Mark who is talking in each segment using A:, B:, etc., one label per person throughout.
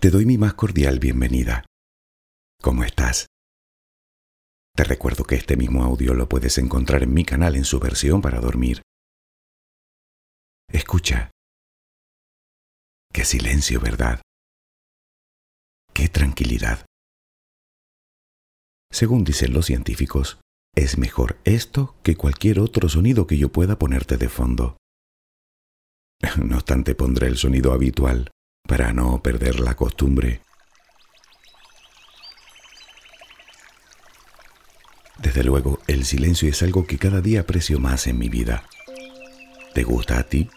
A: Te doy mi más cordial bienvenida. ¿Cómo estás? Te recuerdo que este mismo audio lo puedes encontrar en mi canal en su versión para dormir. Escucha. Qué silencio, ¿verdad? Qué tranquilidad. Según dicen los científicos, es mejor esto que cualquier otro sonido que yo pueda ponerte de fondo. No obstante, pondré el sonido habitual para no perder la costumbre. Desde luego, el silencio es algo que cada día aprecio más en mi vida. ¿Te gusta a ti?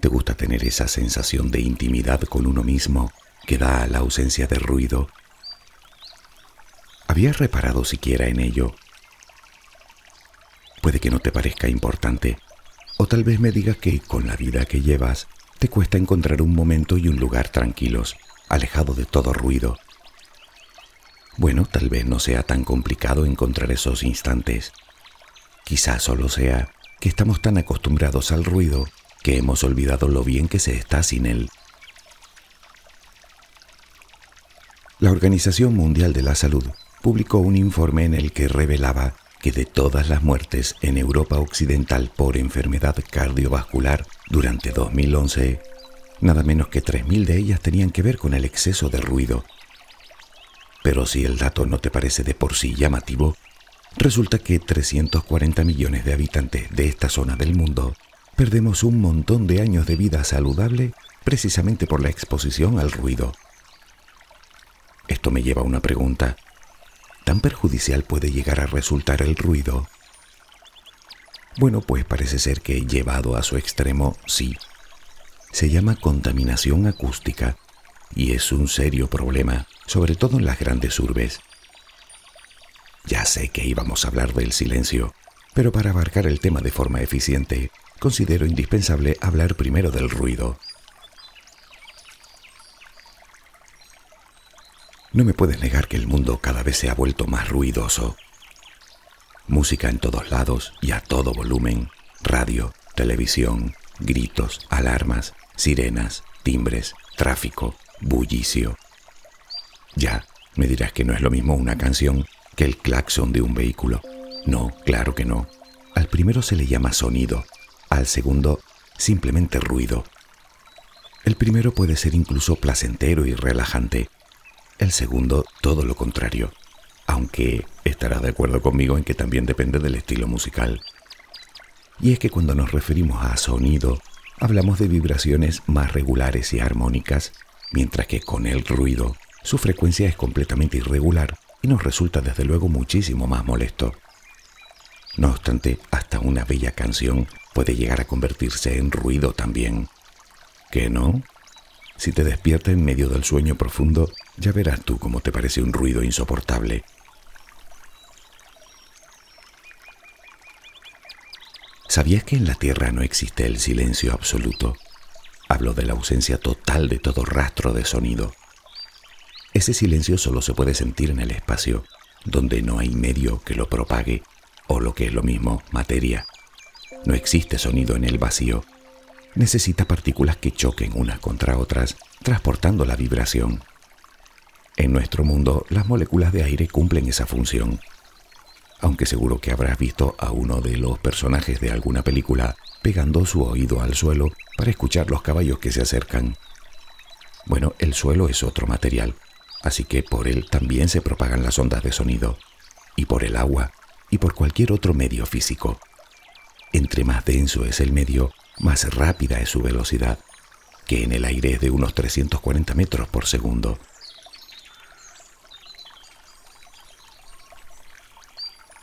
A: ¿Te gusta tener esa sensación de intimidad con uno mismo que da la ausencia de ruido? ¿Habías reparado siquiera en ello? Puede que no te parezca importante, o tal vez me digas que con la vida que llevas te cuesta encontrar un momento y un lugar tranquilos, alejado de todo ruido. Bueno, tal vez no sea tan complicado encontrar esos instantes. Quizás solo sea que estamos tan acostumbrados al ruido que hemos olvidado lo bien que se está sin él. La Organización Mundial de la Salud publicó un informe en el que revelaba que de todas las muertes en Europa Occidental por enfermedad cardiovascular durante 2011, nada menos que 3.000 de ellas tenían que ver con el exceso de ruido. Pero si el dato no te parece de por sí llamativo, resulta que 340 millones de habitantes de esta zona del mundo perdemos un montón de años de vida saludable precisamente por la exposición al ruido. Esto me lleva a una pregunta tan perjudicial puede llegar a resultar el ruido? Bueno, pues parece ser que llevado a su extremo, sí. Se llama contaminación acústica y es un serio problema, sobre todo en las grandes urbes. Ya sé que íbamos a hablar del silencio, pero para abarcar el tema de forma eficiente, considero indispensable hablar primero del ruido. No me puedes negar que el mundo cada vez se ha vuelto más ruidoso. Música en todos lados y a todo volumen, radio, televisión, gritos, alarmas, sirenas, timbres, tráfico, bullicio. Ya, me dirás que no es lo mismo una canción que el claxon de un vehículo. No, claro que no. Al primero se le llama sonido, al segundo simplemente ruido. El primero puede ser incluso placentero y relajante, el segundo, todo lo contrario, aunque estarás de acuerdo conmigo en que también depende del estilo musical. Y es que cuando nos referimos a sonido, hablamos de vibraciones más regulares y armónicas, mientras que con el ruido, su frecuencia es completamente irregular y nos resulta desde luego muchísimo más molesto. No obstante, hasta una bella canción puede llegar a convertirse en ruido también. ¿Qué no? Si te despierta en medio del sueño profundo, ya verás tú cómo te parece un ruido insoportable. ¿Sabías que en la Tierra no existe el silencio absoluto? Hablo de la ausencia total de todo rastro de sonido. Ese silencio solo se puede sentir en el espacio, donde no hay medio que lo propague, o lo que es lo mismo, materia. No existe sonido en el vacío, necesita partículas que choquen unas contra otras, transportando la vibración. En nuestro mundo, las moléculas de aire cumplen esa función. Aunque seguro que habrás visto a uno de los personajes de alguna película pegando su oído al suelo para escuchar los caballos que se acercan. Bueno, el suelo es otro material, así que por él también se propagan las ondas de sonido, y por el agua, y por cualquier otro medio físico. Entre más denso es el medio, más rápida es su velocidad, que en el aire es de unos 340 metros por segundo.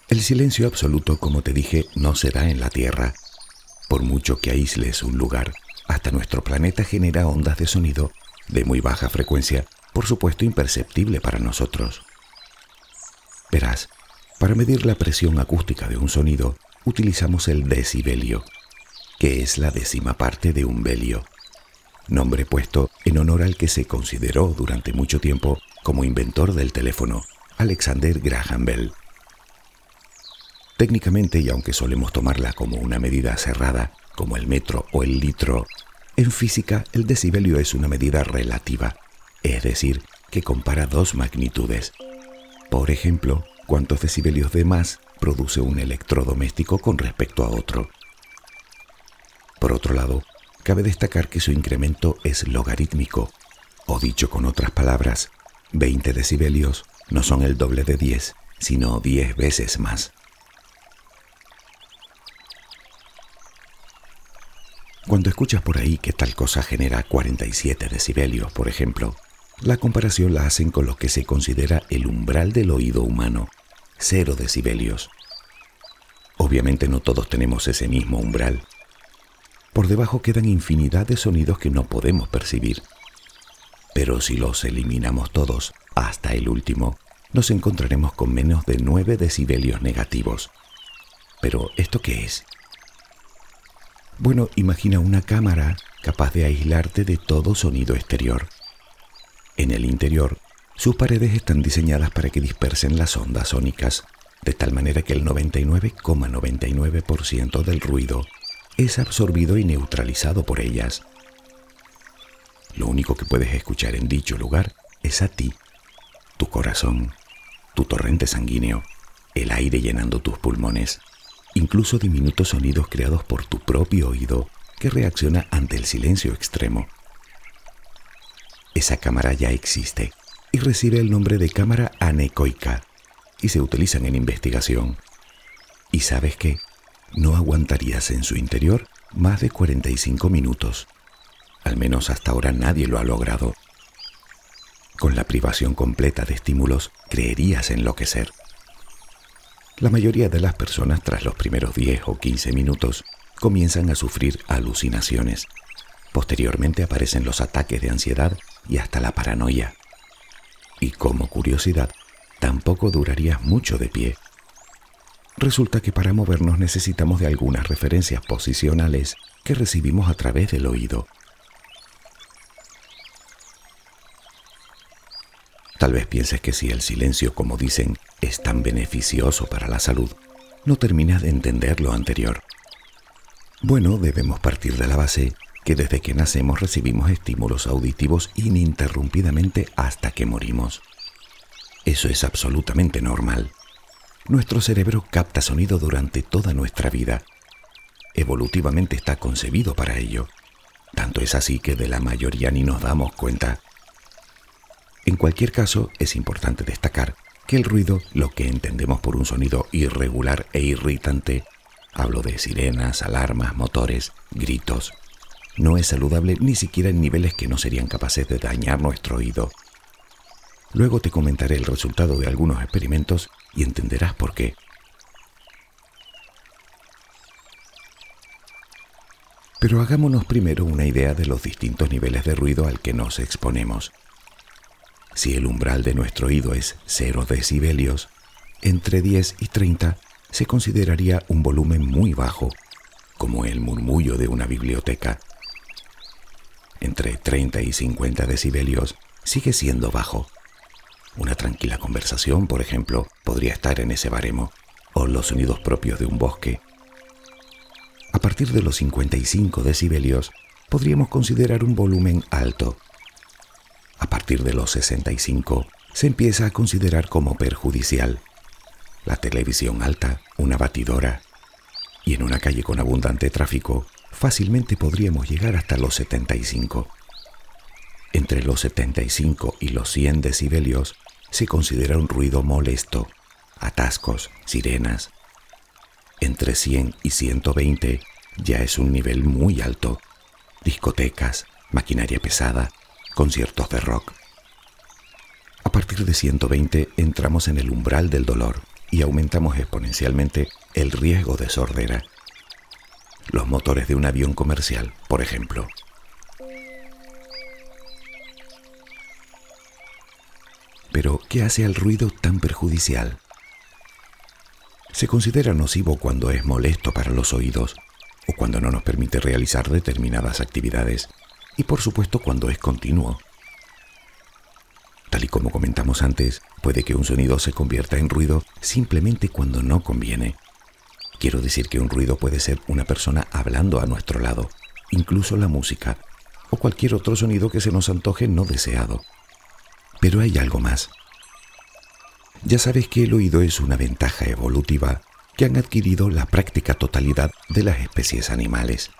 A: El silencio absoluto, como te dije, no se da en la Tierra. Por mucho que aísles un lugar, hasta nuestro planeta genera ondas de sonido de muy baja frecuencia, por supuesto imperceptible para nosotros. Verás, para medir la presión acústica de un sonido, utilizamos el decibelio, que es la décima parte de un belio, nombre puesto en honor al que se consideró durante mucho tiempo como inventor del teléfono, Alexander Graham Bell. Técnicamente, y aunque solemos tomarla como una medida cerrada, como el metro o el litro, en física el decibelio es una medida relativa, es decir, que compara dos magnitudes. Por ejemplo, cuántos decibelios de más produce un electrodoméstico con respecto a otro. Por otro lado, cabe destacar que su incremento es logarítmico, o dicho con otras palabras, 20 decibelios no son el doble de 10, sino 10 veces más. Cuando escuchas por ahí que tal cosa genera 47 decibelios, por ejemplo, la comparación la hacen con lo que se considera el umbral del oído humano, 0 decibelios. Obviamente no todos tenemos ese mismo umbral. Por debajo quedan infinidad de sonidos que no podemos percibir. Pero si los eliminamos todos, hasta el último, nos encontraremos con menos de 9 decibelios negativos. Pero ¿esto qué es? Bueno, imagina una cámara capaz de aislarte de todo sonido exterior. En el interior, sus paredes están diseñadas para que dispersen las ondas sónicas, de tal manera que el 99,99% del ruido es absorbido y neutralizado por ellas. Lo único que puedes escuchar en dicho lugar es a ti, tu corazón, tu torrente sanguíneo, el aire llenando tus pulmones incluso diminutos sonidos creados por tu propio oído que reacciona ante el silencio extremo. Esa cámara ya existe y recibe el nombre de cámara anecoica y se utilizan en investigación. ¿Y sabes qué? No aguantarías en su interior más de 45 minutos. Al menos hasta ahora nadie lo ha logrado. Con la privación completa de estímulos, creerías enloquecer. La mayoría de las personas tras los primeros 10 o 15 minutos comienzan a sufrir alucinaciones. Posteriormente aparecen los ataques de ansiedad y hasta la paranoia. Y como curiosidad, tampoco durarías mucho de pie. Resulta que para movernos necesitamos de algunas referencias posicionales que recibimos a través del oído. Tal vez pienses que si el silencio, como dicen, es tan beneficioso para la salud, no terminas de entender lo anterior. Bueno, debemos partir de la base que desde que nacemos recibimos estímulos auditivos ininterrumpidamente hasta que morimos. Eso es absolutamente normal. Nuestro cerebro capta sonido durante toda nuestra vida. Evolutivamente está concebido para ello. Tanto es así que de la mayoría ni nos damos cuenta. En cualquier caso, es importante destacar que el ruido, lo que entendemos por un sonido irregular e irritante, hablo de sirenas, alarmas, motores, gritos, no es saludable ni siquiera en niveles que no serían capaces de dañar nuestro oído. Luego te comentaré el resultado de algunos experimentos y entenderás por qué. Pero hagámonos primero una idea de los distintos niveles de ruido al que nos exponemos. Si el umbral de nuestro oído es 0 decibelios, entre 10 y 30 se consideraría un volumen muy bajo, como el murmullo de una biblioteca. Entre 30 y 50 decibelios sigue siendo bajo. Una tranquila conversación, por ejemplo, podría estar en ese baremo, o los sonidos propios de un bosque. A partir de los 55 decibelios, podríamos considerar un volumen alto, a partir de los 65 se empieza a considerar como perjudicial. La televisión alta, una batidora, y en una calle con abundante tráfico, fácilmente podríamos llegar hasta los 75. Entre los 75 y los 100 decibelios se considera un ruido molesto, atascos, sirenas. Entre 100 y 120 ya es un nivel muy alto, discotecas, maquinaria pesada, conciertos de rock. A partir de 120 entramos en el umbral del dolor y aumentamos exponencialmente el riesgo de sordera. Los motores de un avión comercial, por ejemplo. Pero, ¿qué hace al ruido tan perjudicial? Se considera nocivo cuando es molesto para los oídos o cuando no nos permite realizar determinadas actividades y por supuesto cuando es continuo. Tal y como comentamos antes, puede que un sonido se convierta en ruido simplemente cuando no conviene. Quiero decir que un ruido puede ser una persona hablando a nuestro lado, incluso la música, o cualquier otro sonido que se nos antoje no deseado. Pero hay algo más. Ya sabes que el oído es una ventaja evolutiva que han adquirido la práctica totalidad de las especies animales.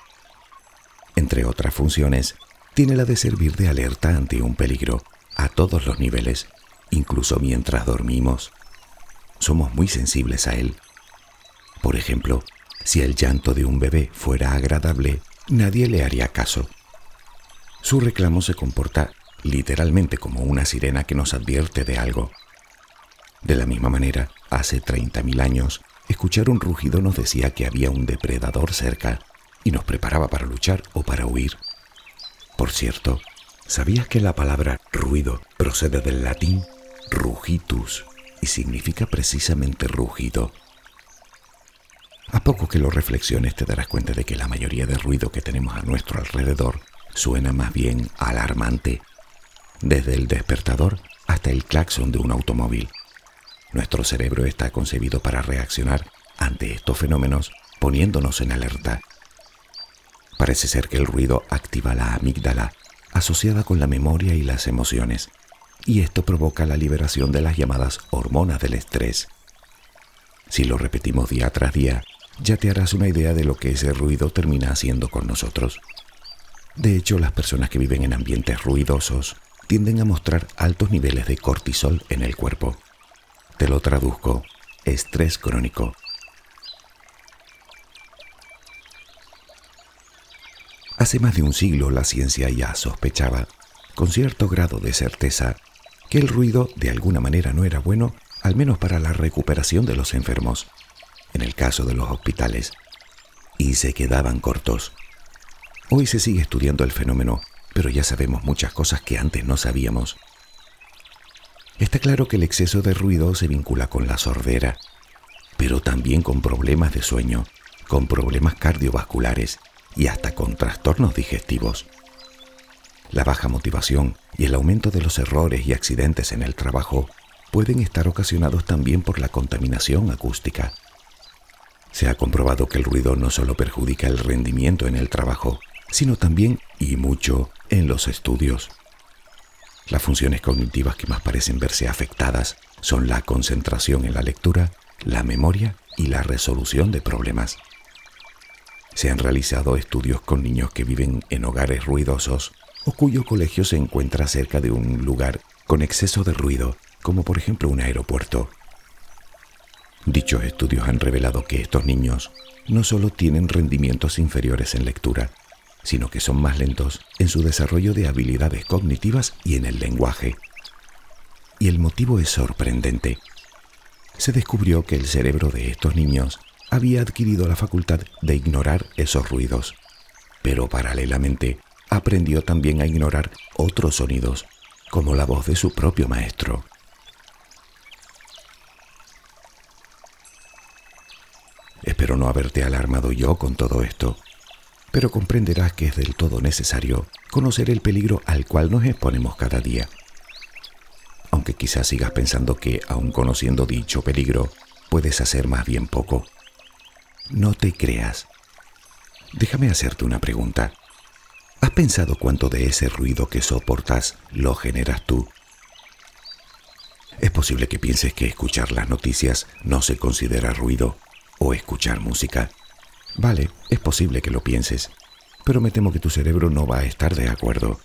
A: Entre otras funciones, tiene la de servir de alerta ante un peligro a todos los niveles, incluso mientras dormimos. Somos muy sensibles a él. Por ejemplo, si el llanto de un bebé fuera agradable, nadie le haría caso. Su reclamo se comporta literalmente como una sirena que nos advierte de algo. De la misma manera, hace 30.000 años, escuchar un rugido nos decía que había un depredador cerca y nos preparaba para luchar o para huir. Por cierto, ¿sabías que la palabra ruido procede del latín rugitus y significa precisamente rugido? A poco que lo reflexiones te darás cuenta de que la mayoría de ruido que tenemos a nuestro alrededor suena más bien alarmante, desde el despertador hasta el claxon de un automóvil. Nuestro cerebro está concebido para reaccionar ante estos fenómenos poniéndonos en alerta. Parece ser que el ruido activa la amígdala, asociada con la memoria y las emociones, y esto provoca la liberación de las llamadas hormonas del estrés. Si lo repetimos día tras día, ya te harás una idea de lo que ese ruido termina haciendo con nosotros. De hecho, las personas que viven en ambientes ruidosos tienden a mostrar altos niveles de cortisol en el cuerpo. Te lo traduzco, estrés crónico. Hace más de un siglo la ciencia ya sospechaba, con cierto grado de certeza, que el ruido de alguna manera no era bueno, al menos para la recuperación de los enfermos, en el caso de los hospitales, y se quedaban cortos. Hoy se sigue estudiando el fenómeno, pero ya sabemos muchas cosas que antes no sabíamos. Está claro que el exceso de ruido se vincula con la sordera, pero también con problemas de sueño, con problemas cardiovasculares y hasta con trastornos digestivos. La baja motivación y el aumento de los errores y accidentes en el trabajo pueden estar ocasionados también por la contaminación acústica. Se ha comprobado que el ruido no solo perjudica el rendimiento en el trabajo, sino también, y mucho, en los estudios. Las funciones cognitivas que más parecen verse afectadas son la concentración en la lectura, la memoria y la resolución de problemas. Se han realizado estudios con niños que viven en hogares ruidosos o cuyo colegio se encuentra cerca de un lugar con exceso de ruido, como por ejemplo un aeropuerto. Dichos estudios han revelado que estos niños no solo tienen rendimientos inferiores en lectura, sino que son más lentos en su desarrollo de habilidades cognitivas y en el lenguaje. Y el motivo es sorprendente. Se descubrió que el cerebro de estos niños había adquirido la facultad de ignorar esos ruidos, pero paralelamente aprendió también a ignorar otros sonidos, como la voz de su propio maestro. Espero no haberte alarmado yo con todo esto pero comprenderás que es del todo necesario conocer el peligro al cual nos exponemos cada día. Aunque quizás sigas pensando que, aun conociendo dicho peligro, puedes hacer más bien poco. No te creas. Déjame hacerte una pregunta. ¿Has pensado cuánto de ese ruido que soportas lo generas tú? Es posible que pienses que escuchar las noticias no se considera ruido o escuchar música Vale, es posible que lo pienses, pero me temo que tu cerebro no va a estar de acuerdo.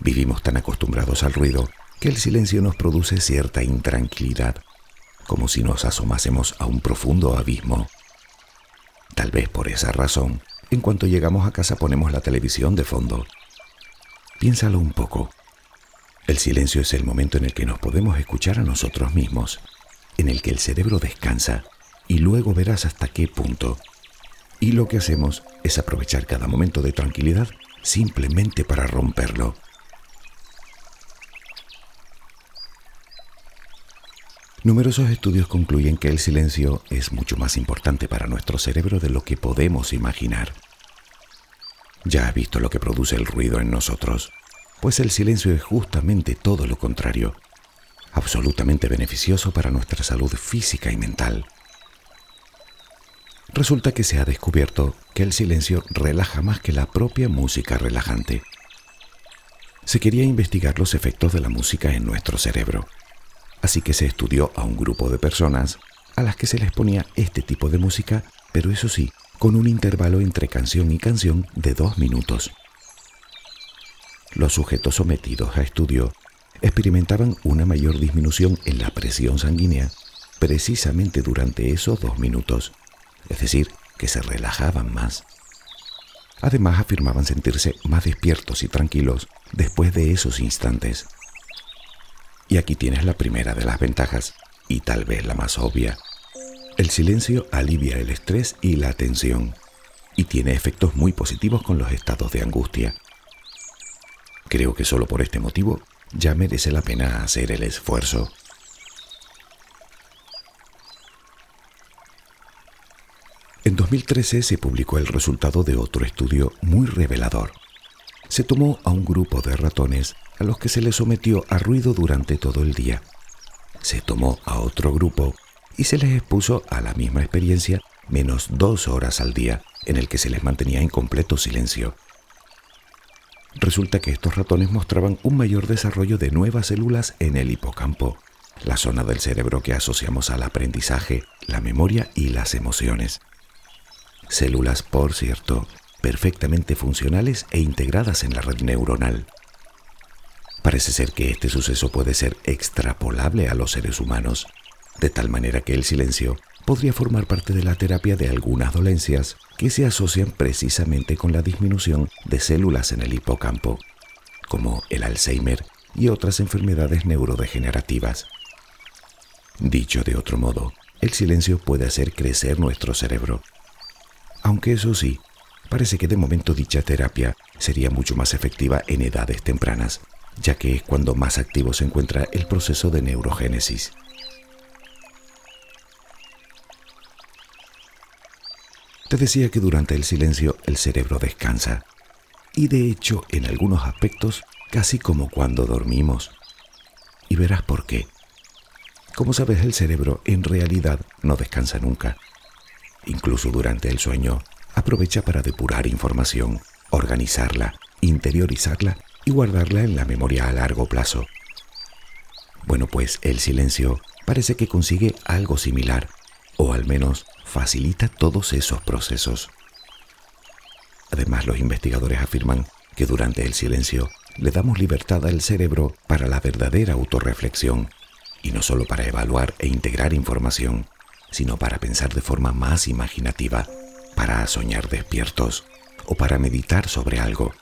A: Vivimos tan acostumbrados al ruido que el silencio nos produce cierta intranquilidad, como si nos asomásemos a un profundo abismo. Tal vez por esa razón, en cuanto llegamos a casa ponemos la televisión de fondo. Piénsalo un poco. El silencio es el momento en el que nos podemos escuchar a nosotros mismos, en el que el cerebro descansa, y luego verás hasta qué punto y lo que hacemos es aprovechar cada momento de tranquilidad simplemente para romperlo. Numerosos estudios concluyen que el silencio es mucho más importante para nuestro cerebro de lo que podemos imaginar. Ya has visto lo que produce el ruido en nosotros, pues el silencio es justamente todo lo contrario, absolutamente beneficioso para nuestra salud física y mental. Resulta que se ha descubierto que el silencio relaja más que la propia música relajante. Se quería investigar los efectos de la música en nuestro cerebro, así que se estudió a un grupo de personas a las que se les ponía este tipo de música, pero eso sí, con un intervalo entre canción y canción de dos minutos. Los sujetos sometidos a estudio experimentaban una mayor disminución en la presión sanguínea precisamente durante esos dos minutos, es decir, que se relajaban más. Además afirmaban sentirse más despiertos y tranquilos después de esos instantes. Y aquí tienes la primera de las ventajas, y tal vez la más obvia. El silencio alivia el estrés y la tensión, y tiene efectos muy positivos con los estados de angustia. Creo que solo por este motivo ya merece la pena hacer el esfuerzo. En 2013 se publicó el resultado de otro estudio muy revelador. Se tomó a un grupo de ratones a los que se les sometió a ruido durante todo el día. Se tomó a otro grupo y se les expuso a la misma experiencia menos dos horas al día en el que se les mantenía en completo silencio. Resulta que estos ratones mostraban un mayor desarrollo de nuevas células en el hipocampo, la zona del cerebro que asociamos al aprendizaje, la memoria y las emociones. Células, por cierto, perfectamente funcionales e integradas en la red neuronal. Parece ser que este suceso puede ser extrapolable a los seres humanos, de tal manera que el silencio podría formar parte de la terapia de algunas dolencias que se asocian precisamente con la disminución de células en el hipocampo, como el Alzheimer y otras enfermedades neurodegenerativas. Dicho de otro modo, el silencio puede hacer crecer nuestro cerebro aunque eso sí, parece que de momento dicha terapia sería mucho más efectiva en edades tempranas, ya que es cuando más activo se encuentra el proceso de neurogénesis. Te decía que durante el silencio el cerebro descansa, y de hecho en algunos aspectos casi como cuando dormimos. Y verás por qué. Como sabes, el cerebro en realidad no descansa nunca incluso durante el sueño, aprovecha para depurar información, organizarla, interiorizarla y guardarla en la memoria a largo plazo. Bueno, pues el silencio parece que consigue algo similar, o al menos facilita todos esos procesos. Además, los investigadores afirman que durante el silencio le damos libertad al cerebro para la verdadera autorreflexión, y no solo para evaluar e integrar información, sino para pensar de forma más imaginativa, para soñar despiertos o para meditar sobre algo,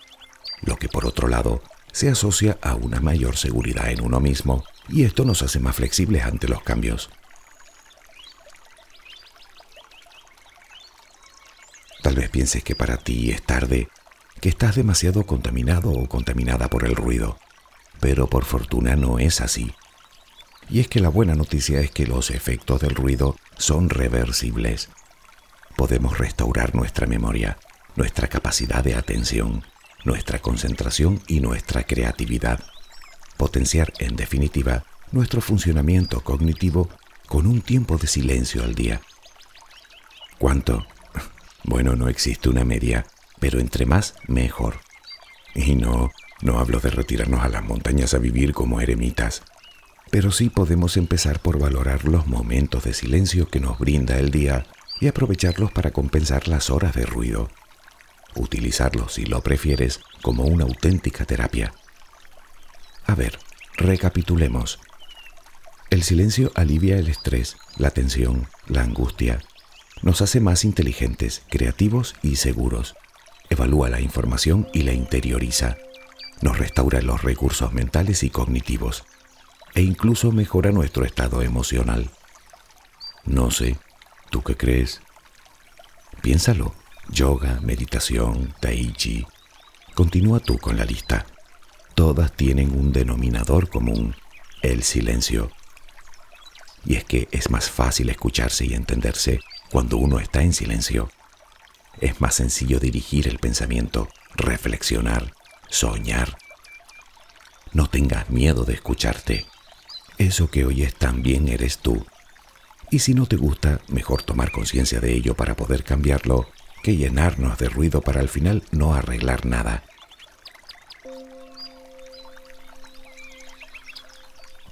A: lo que por otro lado se asocia a una mayor seguridad en uno mismo y esto nos hace más flexibles ante los cambios. Tal vez pienses que para ti es tarde, que estás demasiado contaminado o contaminada por el ruido, pero por fortuna no es así. Y es que la buena noticia es que los efectos del ruido son reversibles. Podemos restaurar nuestra memoria, nuestra capacidad de atención, nuestra concentración y nuestra creatividad. Potenciar, en definitiva, nuestro funcionamiento cognitivo con un tiempo de silencio al día. ¿Cuánto? Bueno, no existe una media, pero entre más, mejor. Y no, no hablo de retirarnos a las montañas a vivir como eremitas pero sí podemos empezar por valorar los momentos de silencio que nos brinda el día y aprovecharlos para compensar las horas de ruido. Utilizarlos, si lo prefieres, como una auténtica terapia. A ver, recapitulemos. El silencio alivia el estrés, la tensión, la angustia. Nos hace más inteligentes, creativos y seguros. Evalúa la información y la interioriza. Nos restaura los recursos mentales y cognitivos e incluso mejora nuestro estado emocional. No sé, ¿tú qué crees? Piénsalo, yoga, meditación, tai chi. Continúa tú con la lista. Todas tienen un denominador común, el silencio. Y es que es más fácil escucharse y entenderse cuando uno está en silencio. Es más sencillo dirigir el pensamiento, reflexionar, soñar. No tengas miedo de escucharte. Eso que oyes también eres tú. Y si no te gusta, mejor tomar conciencia de ello para poder cambiarlo que llenarnos de ruido para al final no arreglar nada.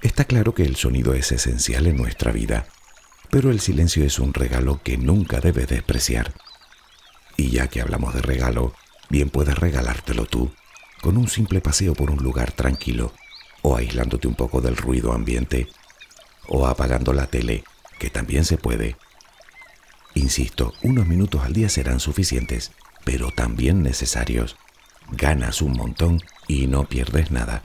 A: Está claro que el sonido es esencial en nuestra vida, pero el silencio es un regalo que nunca debes despreciar. Y ya que hablamos de regalo, bien puedes regalártelo tú, con un simple paseo por un lugar tranquilo, o aislándote un poco del ruido ambiente, o apagando la tele, que también se puede. Insisto, unos minutos al día serán suficientes, pero también necesarios. Ganas un montón y no pierdes nada.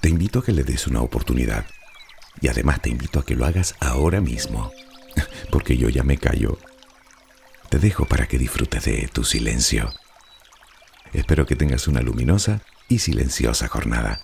A: Te invito a que le des una oportunidad. Y además te invito a que lo hagas ahora mismo, porque yo ya me callo. Te dejo para que disfrutes de tu silencio. Espero que tengas una luminosa y silenciosa jornada.